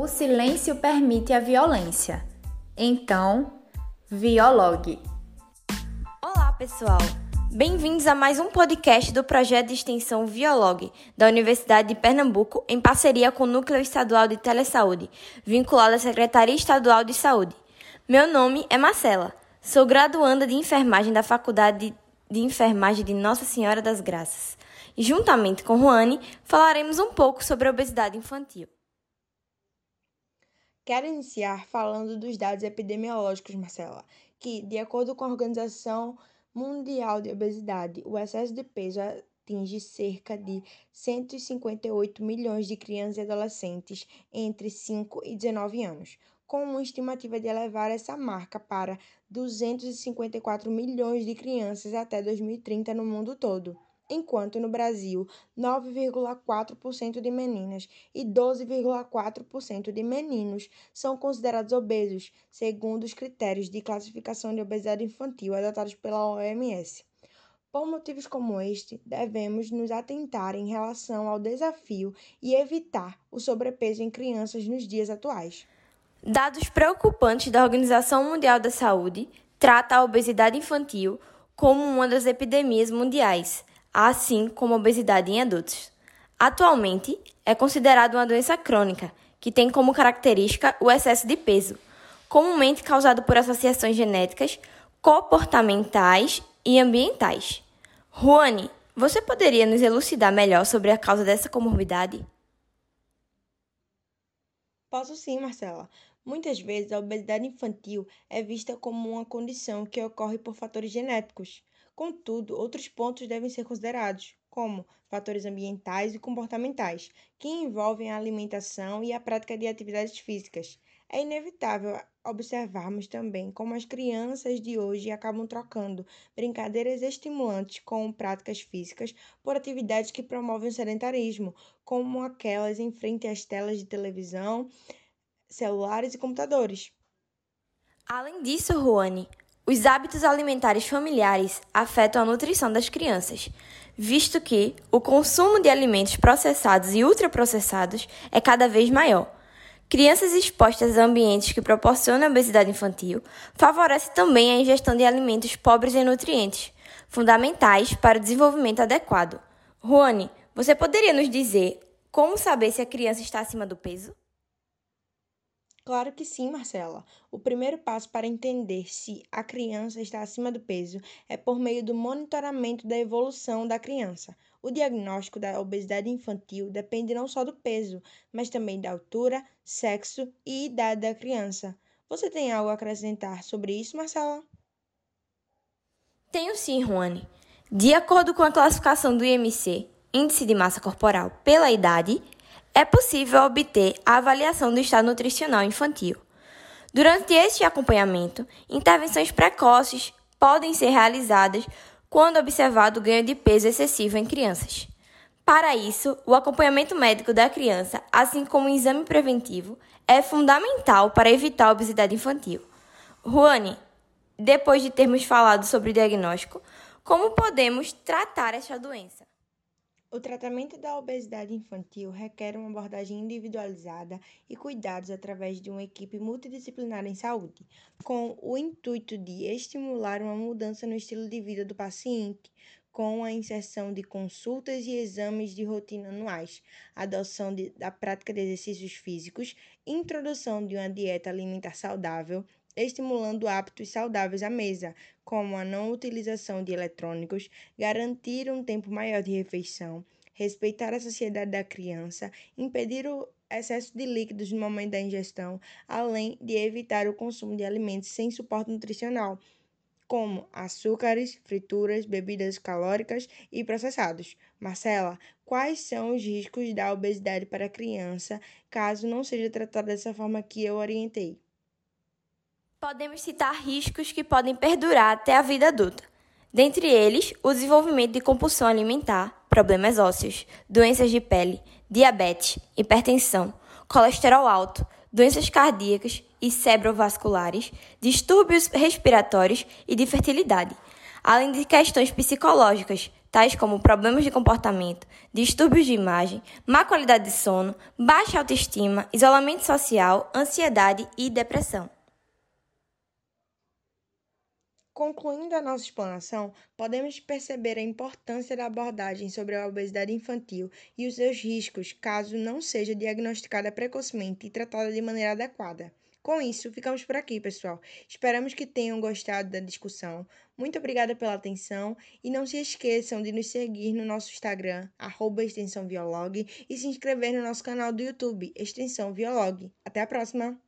O silêncio permite a violência. Então, viologue. Olá, pessoal. Bem-vindos a mais um podcast do projeto de extensão Violog, da Universidade de Pernambuco, em parceria com o Núcleo Estadual de Telesaúde, vinculado à Secretaria Estadual de Saúde. Meu nome é Marcela, sou graduanda de enfermagem da Faculdade de Enfermagem de Nossa Senhora das Graças. E, juntamente com Juane, falaremos um pouco sobre a obesidade infantil. Quero iniciar falando dos dados epidemiológicos, Marcela, que, de acordo com a Organização Mundial de Obesidade, o excesso de peso atinge cerca de 158 milhões de crianças e adolescentes entre 5 e 19 anos, com uma estimativa de elevar essa marca para 254 milhões de crianças até 2030 no mundo todo enquanto no Brasil 9,4% de meninas e 12,4% de meninos são considerados obesos, segundo os critérios de classificação de obesidade infantil adotados pela OMS. Por motivos como este, devemos nos atentar em relação ao desafio e evitar o sobrepeso em crianças nos dias atuais. Dados preocupantes da Organização Mundial da Saúde trata a obesidade infantil como uma das epidemias mundiais, assim como a obesidade em adultos. Atualmente, é considerada uma doença crônica, que tem como característica o excesso de peso, comumente causado por associações genéticas, comportamentais e ambientais. Juane, você poderia nos elucidar melhor sobre a causa dessa comorbidade? Posso sim, Marcela. Muitas vezes a obesidade infantil é vista como uma condição que ocorre por fatores genéticos. Contudo, outros pontos devem ser considerados, como fatores ambientais e comportamentais, que envolvem a alimentação e a prática de atividades físicas. É inevitável observarmos também como as crianças de hoje acabam trocando brincadeiras estimulantes com práticas físicas por atividades que promovem o sedentarismo, como aquelas em frente às telas de televisão, celulares e computadores. Além disso, Ruane, os hábitos alimentares familiares afetam a nutrição das crianças, visto que o consumo de alimentos processados e ultraprocessados é cada vez maior. Crianças expostas a ambientes que proporcionam obesidade infantil favorece também a ingestão de alimentos pobres em nutrientes, fundamentais para o desenvolvimento adequado. Juane, você poderia nos dizer como saber se a criança está acima do peso? Claro que sim, Marcela. O primeiro passo para entender se a criança está acima do peso é por meio do monitoramento da evolução da criança. O diagnóstico da obesidade infantil depende não só do peso, mas também da altura, sexo e idade da criança. Você tem algo a acrescentar sobre isso, Marcela? Tenho sim, Juane. De acordo com a classificação do IMC, Índice de Massa Corporal pela Idade, é possível obter a avaliação do estado nutricional infantil. Durante este acompanhamento, intervenções precoces podem ser realizadas quando observado o ganho de peso excessivo em crianças. Para isso, o acompanhamento médico da criança, assim como o exame preventivo, é fundamental para evitar a obesidade infantil. Juane, depois de termos falado sobre o diagnóstico, como podemos tratar esta doença? O tratamento da obesidade infantil requer uma abordagem individualizada e cuidados através de uma equipe multidisciplinar em saúde, com o intuito de estimular uma mudança no estilo de vida do paciente, com a inserção de consultas e exames de rotina anuais, adoção de, da prática de exercícios físicos, introdução de uma dieta alimentar saudável, estimulando hábitos saudáveis à mesa, como a não utilização de eletrônicos, garantir um tempo maior de refeição, respeitar a saciedade da criança, impedir o excesso de líquidos no momento da ingestão, além de evitar o consumo de alimentos sem suporte nutricional, como açúcares, frituras, bebidas calóricas e processados. Marcela, quais são os riscos da obesidade para a criança caso não seja tratada dessa forma que eu orientei? Podemos citar riscos que podem perdurar até a vida adulta. Dentre eles, o desenvolvimento de compulsão alimentar, problemas ósseos, doenças de pele, diabetes, hipertensão, colesterol alto, doenças cardíacas e cerebrovasculares, distúrbios respiratórios e de fertilidade, além de questões psicológicas, tais como problemas de comportamento, distúrbios de imagem, má qualidade de sono, baixa autoestima, isolamento social, ansiedade e depressão. Concluindo a nossa explanação, podemos perceber a importância da abordagem sobre a obesidade infantil e os seus riscos caso não seja diagnosticada precocemente e tratada de maneira adequada. Com isso, ficamos por aqui, pessoal. Esperamos que tenham gostado da discussão. Muito obrigada pela atenção e não se esqueçam de nos seguir no nosso Instagram, arroba Extensão Biolog, e se inscrever no nosso canal do YouTube, Extensão Biolog. Até a próxima!